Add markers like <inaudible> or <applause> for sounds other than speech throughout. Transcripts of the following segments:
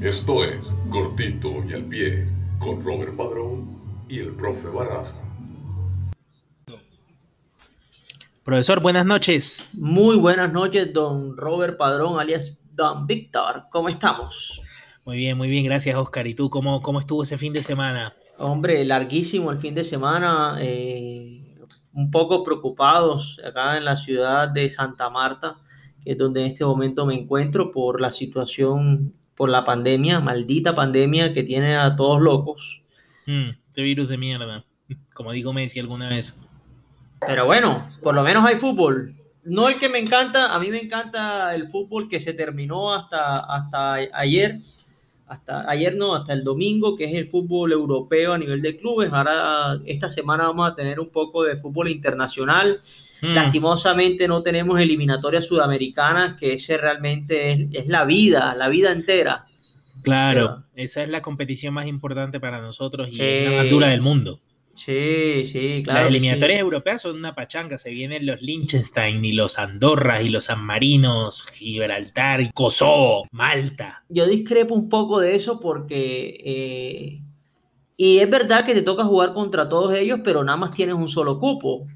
Esto es Cortito y al Pie con Robert Padrón y el profe Barraza. Profesor, buenas noches. Muy buenas noches, don Robert Padrón, alias Don Víctor. ¿Cómo estamos? Muy bien, muy bien, gracias Oscar. ¿Y tú cómo, cómo estuvo ese fin de semana? Hombre, larguísimo el fin de semana. eh, un poco preocupados acá en la ciudad de Santa Marta, que es donde en este momento me encuentro por la situación, por la pandemia, maldita pandemia que tiene a todos locos. Mm, este virus de mierda, como dijo Messi alguna vez. Pero bueno, por lo menos hay fútbol. No el que me encanta, a mí me encanta el fútbol que se terminó hasta, hasta ayer, hasta ayer no, hasta el domingo, que es el fútbol europeo a nivel de clubes. Ahora, esta semana vamos a tener un poco de fútbol internacional. Mm, Lastimosamente no tenemos eliminatorias sudamericanas, que ese realmente es, es la vida, la vida entera. claro, esa es la competición más importante para nosotros y es la más dura del mundo. Sí, sí, claro. Las sí. eliminatorias europeas son una pachanga, se vienen los Liechtenstein y los Andorras y los San Marinos, Gibraltar, Kosovo, Malta. yo discrepo un poco de eso porque eh, y es verdad que te toca jugar contra todos ellos, pero nada más tienes un solo cupo.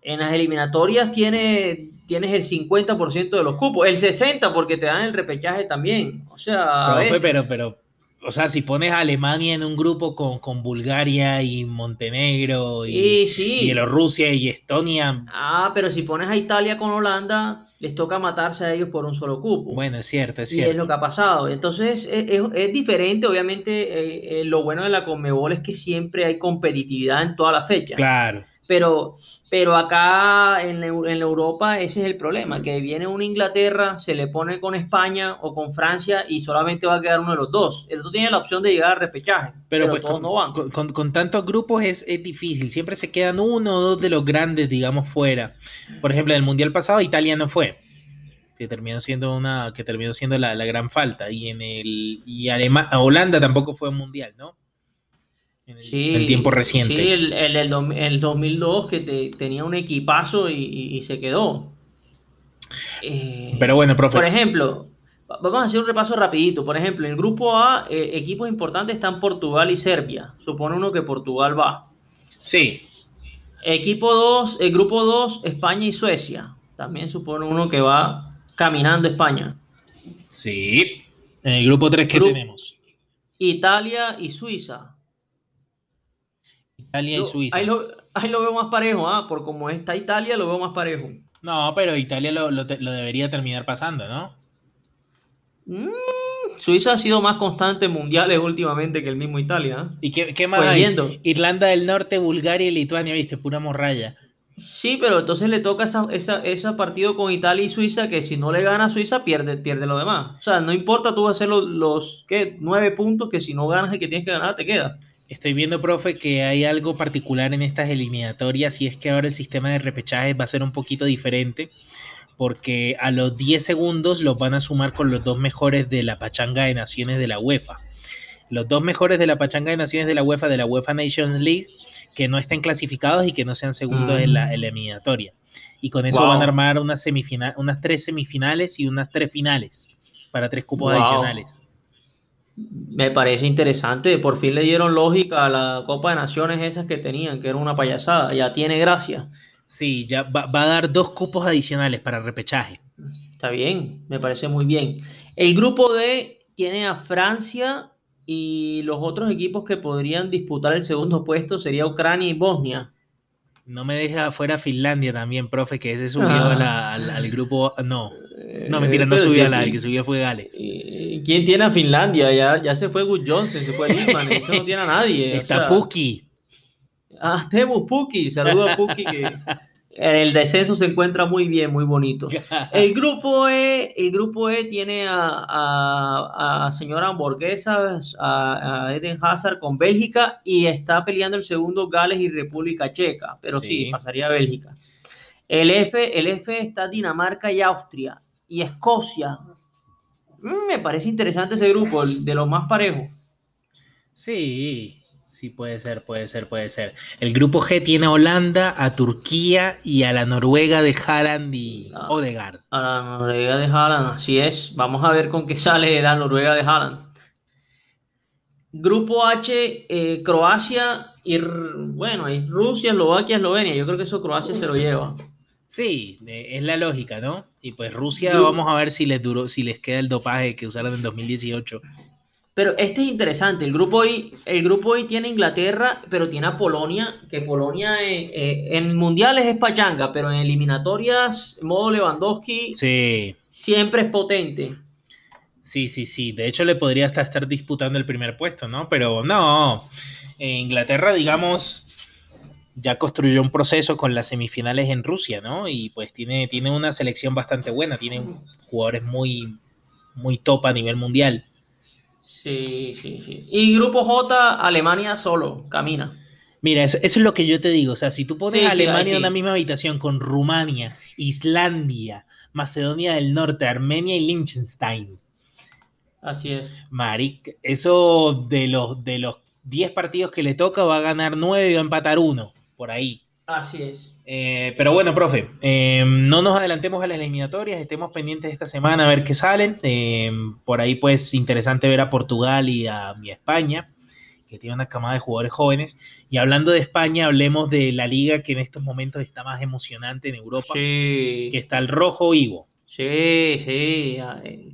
En las eliminatorias tienes, tienes el 50% de los cupos, el 60% porque te dan el repechaje también. O sea, Profe, pero, pero, o sea, si pones a Alemania en un grupo con, con Bulgaria y Montenegro y, y sí. Bielorrusia y Estonia, Ah, pero si pones a Italia con Holanda, les toca matarse a ellos por un solo cupo. bueno, es cierto, es Y es cierto. lo que ha pasado. Entonces es, es- es diferente, obviamente eh, eh, lo bueno de la Conmebol es que siempre hay competitividad en todas las fechas. Claro, Pero, pero acá en, en Europa ese es el problema, que viene una Inglaterra, se le pone con España o con Francia y solamente va a quedar uno de los dos. El otro tiene la opción de llegar al repechaje, pero, pero, pues todos con, no van. con- con- con tantos grupos es, es difícil, siempre se quedan uno o dos de los grandes, digamos, fuera. Por ejemplo, en el Mundial pasado Italia no fue, que terminó siendo una, que terminó siendo la, la gran falta, y en el, y Alema- Holanda tampoco fue un Mundial, ¿no? En el, Sí, el tiempo reciente. Sí, el, el, el 2002 que te- tenía un equipazo y, y- y se quedó. Eh, Pero bueno, profe. Por ejemplo, va- vamos a hacer un repaso rapidito. Por ejemplo, en el grupo A, eh, equipos importantes están Portugal y Serbia. Supone uno que Portugal va. Sí, Equipo 2, el grupo 2, España y Suecia. También supone uno que va caminando España. sí. En el grupo 3, ¿qué Gru- tenemos? Italia y Suiza. Italia y Suiza. Ahí lo, ahí lo veo más parejo, ¿ah? Por como está Italia, lo veo más parejo. No, pero Italia lo, lo lo debería terminar pasando, ¿no? Mm, Suiza ha sido más constante en mundiales últimamente que el mismo Italia. ¿ah? ¿Y qué, qué más Pues hay? viendo. Irlanda del Norte, Bulgaria y Lituania, viste, pura morralla. Sí, pero entonces le toca esa, esa, ese partido con Italia y Suiza que si no le gana a Suiza pierde, pierde lo demás. O sea, no importa tú hacer los, los ¿qué? nueve puntos que si no ganas el que tienes que ganar te queda. Estoy viendo, profe, que hay algo particular en estas eliminatorias y es que ahora el sistema de repechaje va a ser un poquito diferente porque a los 10 segundos los van a sumar con los dos mejores de la pachanga de naciones de la UEFA. Los dos mejores de la pachanga de naciones de la UEFA, de la UEFA Nations League, que no estén clasificados y que no sean segundos Mm. en la eliminatoria. Y con eso Wow. van a armar unas, semifina- unas tres semifinales y unas tres finales para tres cupos Wow. adicionales. Me parece interesante. Por fin le dieron lógica a la Copa de Naciones esas que tenían, que era una payasada. Ya tiene gracia. Sí, ya va, va a dar dos cupos adicionales para repechaje. Está bien, me parece muy bien. El grupo D tiene a Francia y los otros equipos que podrían disputar el segundo puesto sería Ucrania y Bosnia. No me deja afuera Finlandia también, profe, que ese subió Ah. a la- al, al grupo. No, no, mentira, no subió sí, a la, el que subió fue Gales. ¿Quién tiene a Finlandia? Ya, ya se fue Good Johnson, se fue <laughs> Littman, eso no tiene a nadie. o Está sea, Puki. Ah, Temu Puki, saludo a Puki que el descenso se encuentra muy bien, muy bonito. <laughs> El grupo E, el grupo E tiene a, a, a señora hamburguesa, a, a Eden Hazard con Bélgica y está peleando el segundo Gales y República Checa, pero sí, Sí. pasaría a Bélgica. El F, el F está Dinamarca y Austria y Escocia. Me parece interesante ese grupo, el de los más parejos. Sí, sí, puede ser, puede ser, puede ser. El grupo G tiene a Holanda, a Turquía y a la Noruega de Haaland y Ah. Odegaard. A la Noruega de Haaland, así es. Vamos a ver con qué sale la Noruega de Haaland. Grupo H, eh, Croacia y bueno, y Rusia, Eslovaquia, Eslovenia. Yo creo que eso Croacia se lo lleva. Sí, es la lógica, ¿no? Y pues Rusia, vamos a ver si les duró, si les queda el dopaje que usaron en 2018. Pero este es interesante. El grupo I, el grupo I tiene Inglaterra, pero tiene a Polonia, que Polonia eh, eh, en mundiales es pachanga, pero en eliminatorias, modo Lewandowski, sí. siempre es potente. Sí, sí, sí. De hecho, le podría hasta estar disputando el primer puesto, ¿no? Pero no. Inglaterra, digamos, ya construyó un proceso con las semifinales en Rusia, ¿no? Y pues tiene, tiene una selección bastante buena, tiene jugadores muy, muy top a nivel mundial. Sí, sí, sí. Y Grupo J, Alemania solo, camina. Mira, eso, es lo que yo te digo. O sea, si tú pones a Alemania en la misma habitación con Rumania, Islandia, Macedonia del Norte, Armenia y Liechtenstein. Así es. Maric, eso de los, de los 10 partidos que le toca va a ganar 9 y va a empatar uno por ahí. Así es. Eh, pero bueno, profe, eh, no nos adelantemos a las eliminatorias, estemos pendientes esta semana a ver qué salen. Eh, por ahí, pues, interesante ver a Portugal y a, España, que tiene una camada de jugadores jóvenes. Y hablando de España, hablemos de la liga que en estos momentos está más emocionante en Europa, que está el rojo vivo. Sí, sí,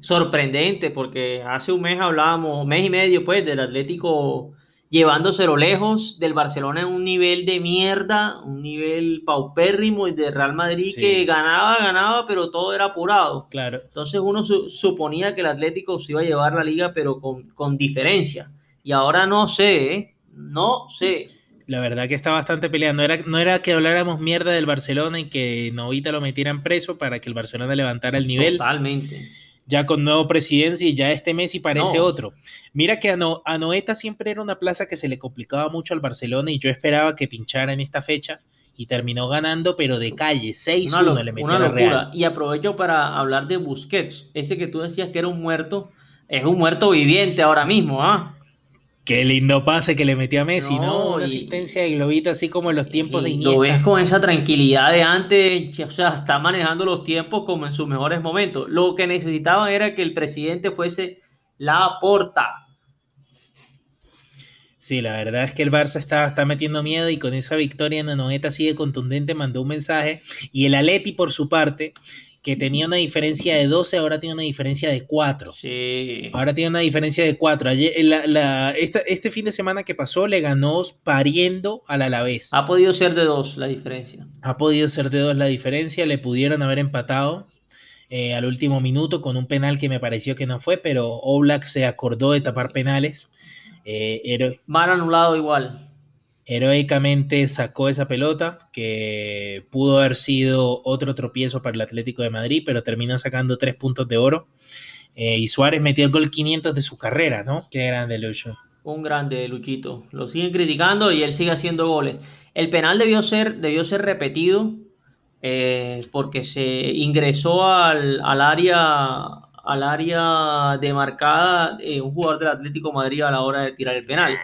sorprendente, porque hace un mes hablábamos, un mes y medio, pues, del Atlético llevándoselo lejos del Barcelona en un nivel de mierda, un nivel paupérrimo y de Real Madrid que ganaba, ganaba, pero todo era apurado. Claro. Entonces uno suponía que el Atlético se iba a llevar la liga, pero con, diferencia. Y ahora no sé, ¿eh? no sé. La verdad que está bastante peleando. Era, no era que habláramos mierda del Barcelona y que Novita lo metieran preso para que el Barcelona levantara el nivel. Totalmente ya con nuevo presidencia y ya este Messi parece otro. Mira que a, Noeta siempre era una plaza que se le complicaba mucho al Barcelona y yo esperaba que pinchara en esta fecha y terminó ganando, pero de calle, 6-1 le metió una Real. Y aprovecho para hablar de Busquets, ese que tú decías que era un muerto, es un muerto viviente ahora mismo, ¿ah? Qué lindo pase que le metió a Messi, ¿no? Una asistencia de globita así como en los tiempos de Iniesta. Lo ves con esa tranquilidad de antes, o sea, está manejando los tiempos como en sus mejores momentos. Lo que necesitaban era que el presidente fuese la porta. Sí, la verdad es que el Barça está, está metiendo miedo y con esa victoria en la noeta sigue contundente mandó un mensaje. Y el Aleti, por su parte, que tenía una diferencia de 12, ahora tiene una diferencia de 4. Sí. Ahora tiene una diferencia de 4. este fin de semana que pasó le ganó pariendo al Alavés. Ha podido ser de 2 la diferencia. Ha podido ser de 2 la diferencia. Le pudieron haber empatado eh, al último minuto con un penal que me pareció que no fue, pero Oblak se acordó de tapar penales. Eh, Mal anulado igual heroicamente sacó esa pelota, que pudo haber sido otro tropiezo para el Atlético de Madrid, pero terminó sacando tres puntos de oro. Eh, y Suárez metió el gol 500 de su carrera, ¿no? Qué grande, Lucho. Un grande, Luchito. Lo siguen criticando y él sigue haciendo goles. El penal debió ser, debió ser repetido eh, porque se ingresó al, área al área demarcada eh, un jugador del Atlético Madrid a la hora de tirar el penal.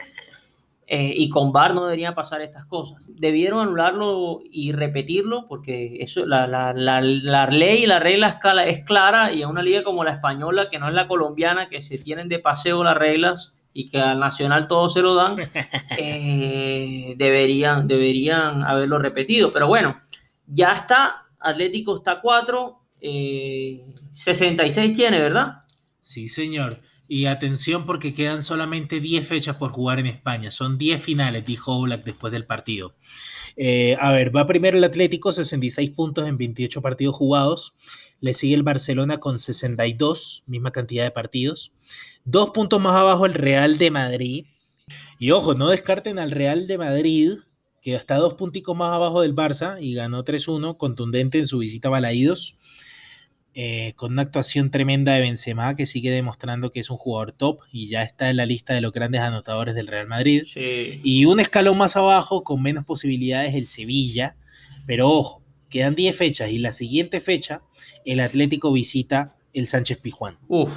Eh, y con VAR no deberían pasar estas cosas. Debieron anularlo y repetirlo porque eso, la, la, la, ley y la regla es clara y en una liga como la española, que no es la colombiana, que se tienen de paseo las reglas y que al Nacional todo se lo dan, <laughs> eh, deberían, deberían haberlo repetido. Pero bueno, ya está, Atlético está 4, 66 eh, tiene, ¿verdad? Sí, señor. Y atención porque quedan solamente 10 fechas por jugar en España. Son 10 finales, dijo Oblak después del partido. Eh, a ver, va primero el Atlético, 66 puntos en 28 partidos jugados. Le sigue el Barcelona con 62, misma cantidad de partidos. Dos puntos más abajo el Real de Madrid. Y ojo, no descarten al Real de Madrid, que está dos punticos más abajo del Barça y ganó 3-1, contundente en su visita a Balaídos. Eh, con una actuación tremenda de Benzema que sigue demostrando que es un jugador top y ya está en la lista de los grandes anotadores del Real Madrid. Y un escalón más abajo con menos posibilidades el Sevilla, pero ojo, quedan 10 fechas y la siguiente fecha el Atlético visita el Sánchez Pijuán. Uf.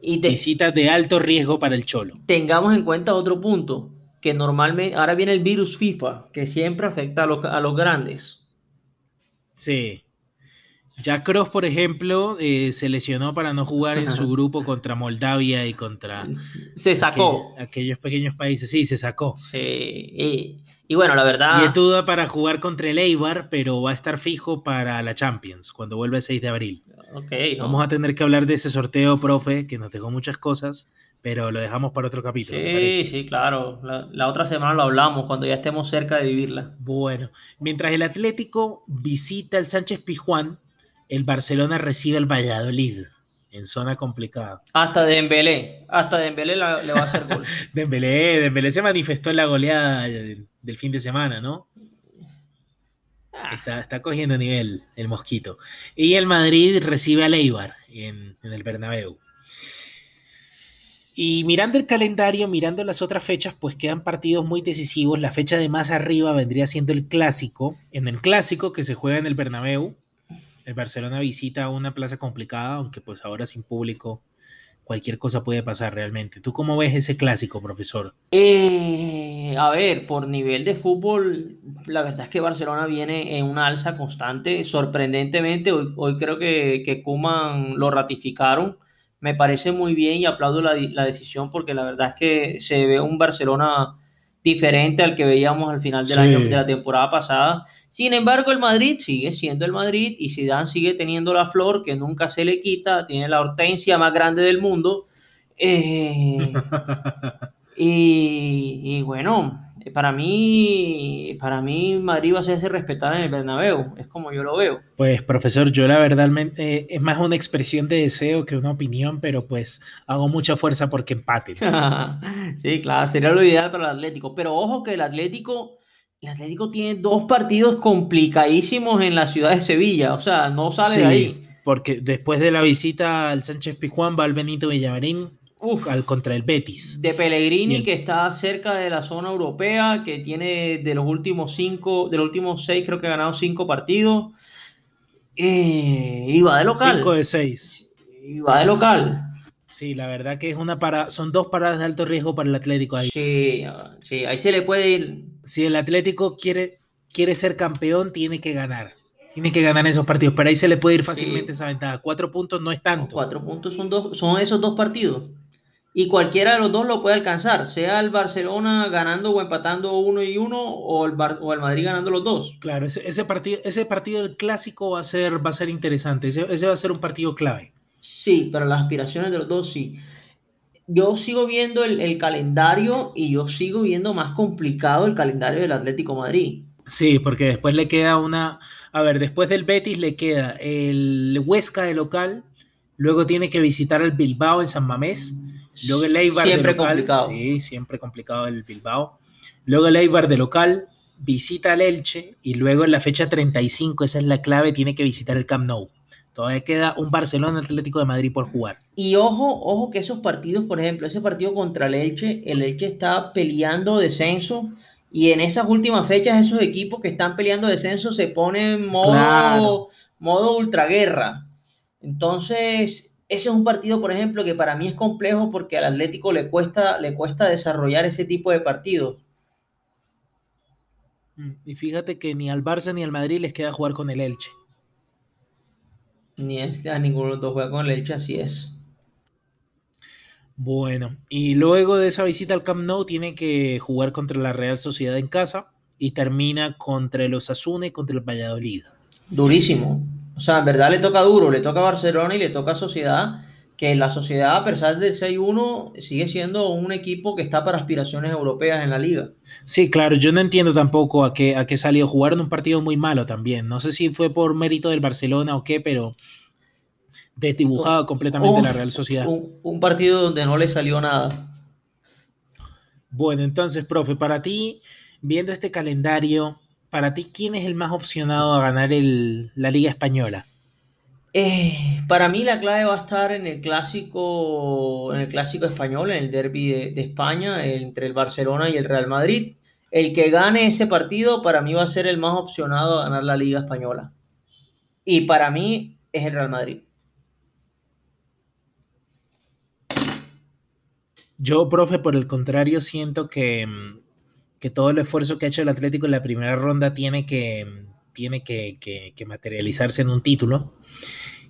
Y visita de alto riesgo para el Cholo. Tengamos en cuenta otro punto, que normalmente, ahora viene el virus FIFA, que siempre afecta a los, a los grandes. Sí, Ya Cross, por ejemplo, eh, se lesionó para no jugar en su <laughs> grupo contra Moldavia y contra... Se sacó. aquellos pequeños países, sí, se sacó. Sí, y, bueno, la verdad... Y duda para jugar contra el Eibar, pero va a estar fijo para la Champions, cuando vuelva el 6 de abril. Okay, Vamos a tener que hablar de ese sorteo, profe, que nos dejó muchas cosas, pero lo dejamos para otro capítulo. Sí, sí, claro. La, otra semana lo hablamos, cuando ya estemos cerca de vivirla. Bueno, mientras el Atlético visita el Sánchez Pizjuán, el Barcelona recibe el Valladolid en zona complicada. Hasta Dembélé, hasta Dembélé le va a hacer gol. <laughs> Dembélé, Dembélé se manifestó en la goleada del fin de semana, ¿no? Ah. Está, cogiendo nivel el mosquito. Y el Madrid recibe al Eibar en, en el Bernabéu. Y mirando el calendario, mirando las otras fechas, pues quedan partidos muy decisivos. La fecha de más arriba vendría siendo el clásico. En el clásico que se juega en el Bernabéu, el Barcelona visita una plaza complicada, aunque pues ahora sin público cualquier cosa puede pasar realmente. ¿Tú cómo ves ese clásico, profesor? Eh, a ver, por nivel de fútbol, la verdad es que Barcelona viene en una alza constante. Sorprendentemente, hoy, creo que, que Kuman lo ratificaron. Me parece muy bien y aplaudo la, la decisión porque la verdad es que se ve un Barcelona diferente al que veíamos al final del año de la temporada pasada. Sin embargo, el Madrid sigue siendo el Madrid y Zidane sigue teniendo la flor que nunca se le quita, tiene la hortensia más grande del mundo. Eh, <laughs> y, y, bueno, para mí, para mí Madrid va a hacerse respetar en el Bernabéu, es como yo lo veo. Pues profesor, yo la verdad es más una expresión de deseo que una opinión, pero pues hago mucha fuerza porque empate. <laughs> sí, claro, sería lo ideal para el Atlético, pero ojo que el Atlético, el Atlético tiene dos partidos complicadísimos en la ciudad de Sevilla, o sea, no sale de ahí. Porque después de la visita al Sánchez Pizjuán va al Benito Villamarín al, contra el Betis. De Pellegrini, que está cerca de la zona europea, que tiene de los últimos cinco, de los últimos seis, creo que ha ganado cinco partidos. Eh, y va de local. Cinco de seis. Y va de local. Sí, la verdad que es una para, son dos paradas de alto riesgo para el Atlético ahí. Sí, sí, ahí se le puede ir. Si el Atlético quiere, quiere ser campeón, tiene que ganar. Tiene que ganar esos partidos, pero ahí se le puede ir fácilmente esa ventaja. Cuatro puntos no es tanto. cuatro puntos son, dos, son esos dos partidos y cualquiera de los dos lo puede alcanzar, sea el Barcelona ganando o empatando uno y uno o el, o el Madrid ganando los dos. Claro, ese, partido, ese partido del clásico va a ser, va a ser interesante, ese, va a ser un partido clave. Sí, pero las aspiraciones de los dos sí. Yo sigo viendo el, el calendario y yo sigo viendo más complicado el calendario del Atlético Madrid. Sí, porque después le queda una, a ver, después del Betis le queda el Huesca de local, luego tiene que visitar el Bilbao en San Mamés Luego el Eibar siempre de local, complicado. Sí, siempre complicado el Bilbao. Luego el Eibar de local visita al Elche y luego en la fecha 35, esa es la clave, tiene que visitar el Camp Nou. Todavía queda un Barcelona Atlético de Madrid por jugar. Y ojo, ojo que esos partidos, por ejemplo, ese partido contra el Elche, el Elche está peleando descenso y en esas últimas fechas esos equipos que están peleando descenso se ponen en modo, modo ultraguerra. Entonces, ese es un partido, por ejemplo, que para mí es complejo porque al Atlético le cuesta, le cuesta desarrollar ese tipo de partidos. Mm, y fíjate que ni al Barça ni al Madrid les queda jugar con el Elche. Ni a ninguno de los dos juega con el Elche, así es. Bueno, y luego de esa visita al Camp Nou tiene que jugar contra la Real Sociedad en casa y termina contra el Osasuna y contra el Valladolid. Durísimo. O sea, en verdad le toca duro, le toca a Barcelona y le toca a Sociedad, que la Sociedad, a pesar del 6-1, sigue siendo un equipo que está para aspiraciones europeas en la liga. Sí, claro, yo no entiendo tampoco a qué, a qué salió. Jugaron un partido muy malo también. No sé si fue por mérito del Barcelona o qué, pero desdibujado completamente la Real Sociedad. Un, un partido donde no le salió nada. Bueno, entonces, profe, para ti, viendo este calendario, para ti, ¿quién es el más opcionado a ganar la Liga Española? Eh, para mí la clave va a estar en el clásico, en el clásico español, en el derby de, España, entre el Barcelona y el Real Madrid. El que gane ese partido para mí va a ser el más opcionado a ganar la Liga Española. Y para mí es el Real Madrid. Yo, profe, por el contrario, siento que, que todo el esfuerzo que ha hecho el Atlético en la primera ronda tiene que, tiene que, materializarse en un título.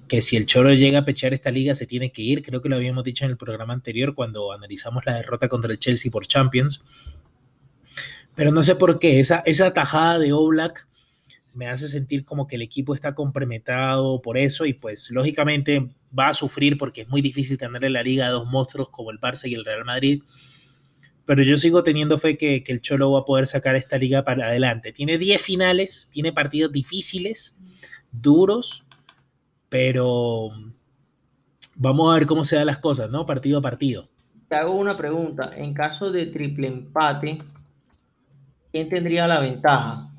Que si el Cholo llega a pechar esta liga se tiene que ir. Creo que lo habíamos dicho en el programa anterior cuando analizamos la derrota contra el Chelsea por Champions. Pero no sé por qué, esa, esa tajada de Oblak me hace sentir como que el equipo está comprometado por eso y pues lógicamente va a sufrir porque es muy difícil tenerle la liga a dos monstruos como el Barça y el Real Madrid. Pero yo sigo teniendo fe que, el Cholo va a poder sacar esta liga para adelante. Tiene 10 finales, tiene partidos difíciles, duros, pero vamos a ver cómo se dan las cosas, ¿no? Partido a partido. Te hago una pregunta. En caso de triple empate, ¿quién tendría la ventaja?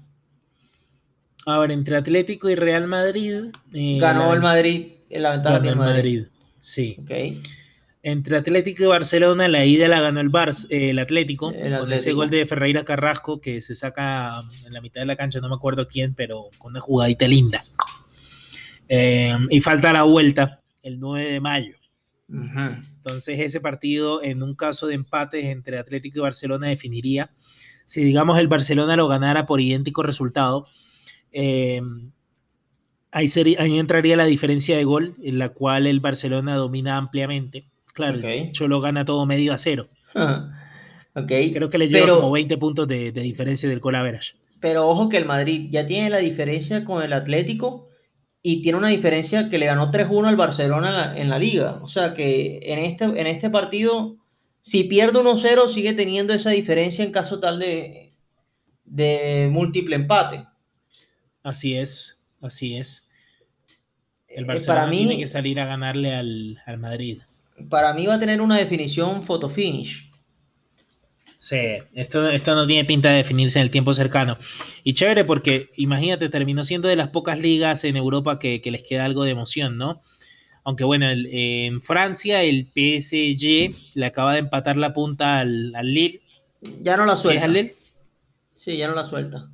A ver, entre Atlético y Real Madrid. Eh, ganó el Madrid en la ventaja ganó el Madrid. Sí. Entre Atlético y Barcelona, la ida la ganó el, Barça, el, Atlético, con ese gol de Ferreira Carrasco que se saca en la mitad de la cancha, no me acuerdo quién, pero con una jugadita linda. Eh, y falta la vuelta el 9 de mayo. Entonces ese partido, en un caso de empates entre Atlético y Barcelona, definiría si, digamos, el Barcelona lo ganara por idéntico resultado eh, ahí, entraría la diferencia de gol, en la cual el Barcelona domina ampliamente. Claro, solo gana todo medio a cero. <laughs> Creo que le lleva como 20 puntos de, diferencia del gol average. Pero ojo que el Madrid ya tiene la diferencia con el Atlético y tiene una diferencia que le ganó 3-1 al Barcelona en la liga. O sea que en este, en este partido, si pierde 1-0, sigue teniendo esa diferencia en caso tal de, de múltiple empate. Así es, así es. El eh, Barcelona para mí, tiene que salir a ganarle al, Madrid. Para mí va a tener una definición photo finish. Sí, esto, esto no tiene pinta de definirse en el tiempo cercano. Y chévere porque, imagínate, terminó siendo de las pocas ligas en Europa que, les queda algo de emoción, ¿no? Aunque bueno, en Francia el PSG le acaba de empatar la punta al, Lille. Ya no la suelta. ¿Sí, sí, ya no la suelta.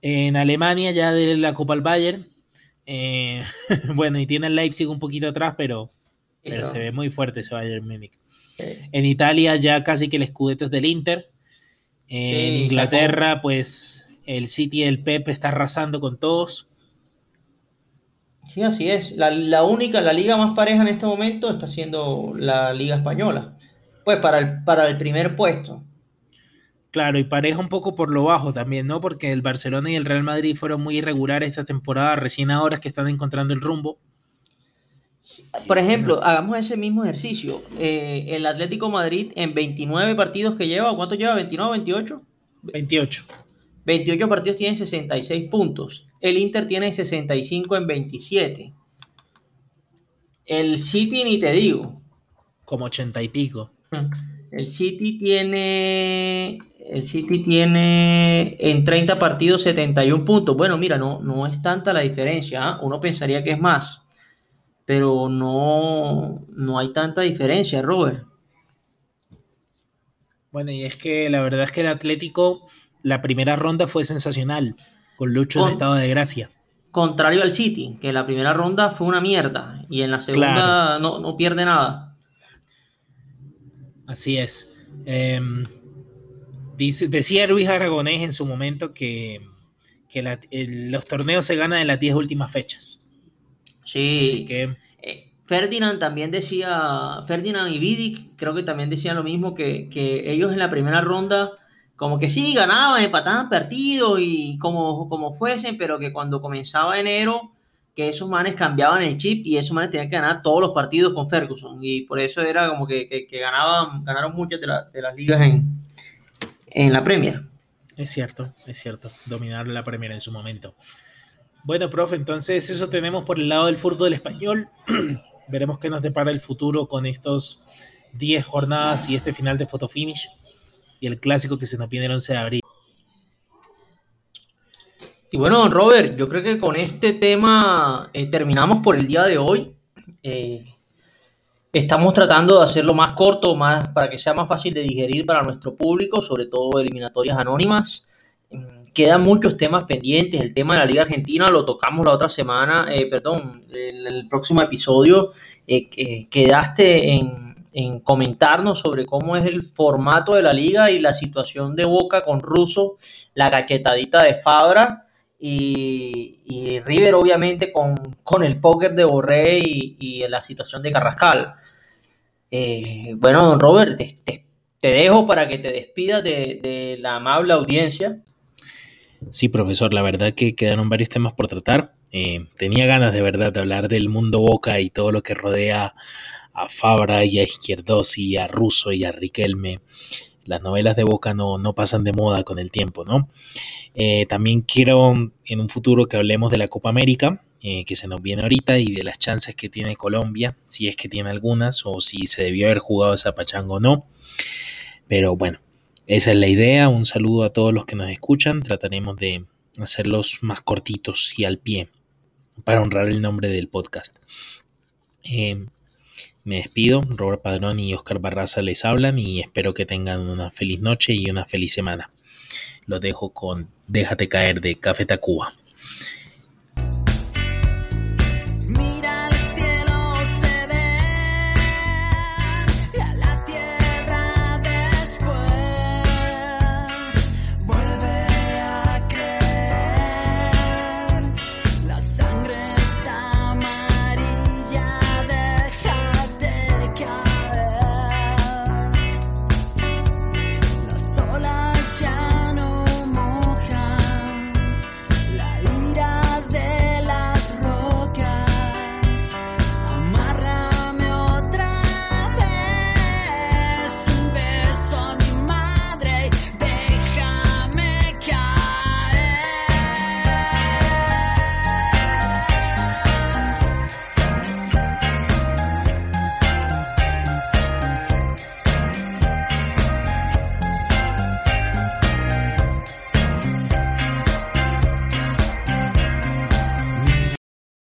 En Alemania ya de la Copa al Bayern. Eh, <laughs> bueno, y tiene el Leipzig un poquito atrás, pero, pero se ve muy fuerte ese Bayern Múnich. En Italia ya casi que el escudeto es del Inter. en Inglaterra, pues el City y el Pep está arrasando con todos. Sí, así es. La, la, única, la liga más pareja en este momento está siendo la Liga Española. Pues para el, para el primer puesto. Claro, y pareja un poco por lo bajo también, ¿no? Porque el Barcelona y el Real Madrid fueron muy irregulares esta temporada, recién ahora es que están encontrando el rumbo. Por ejemplo, hagamos ese mismo ejercicio. Eh, el Atlético Madrid en 29 partidos que lleva, ¿cuánto lleva? ¿29, 28? 28. 28 partidos tienen 66 puntos. El Inter tiene 65 en 27. El City ni te digo. Como 80 y pico. <laughs> El City tiene el City tiene en 30 partidos 71 puntos. Bueno, mira, no, no es tanta la diferencia. ¿ah? Uno pensaría que es más, pero no, no hay tanta diferencia, Robert. Bueno, y es que la verdad es que el Atlético, la primera ronda fue sensacional, con Lucho en estado de gracia. Contrario al City, que la primera ronda fue una mierda y en la segunda no, no, pierde nada. Así es. Eh, decía Luis Aragonés en su momento que, los torneos se ganan en las 10 últimas fechas. Sí. que, eh, Ferdinand también decía, Ferdinand y Vidic creo que también decían lo mismo, que, ellos en la primera ronda como que sí, ganaban, empataban partidos y como, como fuesen, pero que cuando comenzaba enero, que esos manes cambiaban el chip y esos manes tenían que ganar todos los partidos con Ferguson. Y por eso era como que, ganaban, ganaron muchas de, de las ligas en, en la Premier. Es cierto, es cierto, dominar la Premier en su momento. Bueno, profe, entonces eso tenemos por el lado del fútbol español. <clears throat> Veremos qué nos depara el futuro con estos 10 jornadas y este final de finish y el clásico que se nos viene el 11 de abril. Y bueno, Robert, yo creo que con este tema eh, terminamos por el día de hoy. Eh, Estamos tratando de hacerlo más corto, más para que sea más fácil de digerir para nuestro público, sobre todo eliminatorias anónimas. Quedan muchos temas pendientes. El tema de la Liga Argentina lo tocamos la otra semana, eh, perdón, en el próximo episodio. Eh, quedaste en, en, comentarnos sobre cómo es el formato de la liga y la situación de Boca con Russo, la cachetadita de Fabra y, River obviamente con, el póker de Borré y, la situación de Carrascal. Eh, bueno, don Robert, te, dejo para que te despidas de, la amable audiencia. Sí, profesor, la verdad que quedaron varios temas por tratar. Eh, tenía ganas de verdad de hablar del mundo Boca y todo lo que rodea a Fabra y a Izquierdosi, a Russo y a Riquelme. Las novelas de Boca no, no pasan de moda con el tiempo, ¿no? Eh, también quiero en un futuro que hablemos de la Copa América, eh, que se nos viene ahorita, y de las chances que tiene Colombia, si es que tiene algunas, o si se debió haber jugado esa pachanga o no. Pero bueno, esa es la idea. Un saludo a todos los que nos escuchan. Trataremos de hacerlos más cortitos y al pie para honrar el nombre del podcast. Eh, me despido, Robert Padrón y Oscar Barraza les hablan y espero que tengan una feliz noche y una feliz semana. Lo dejo con Déjate caer de Café Tacuba.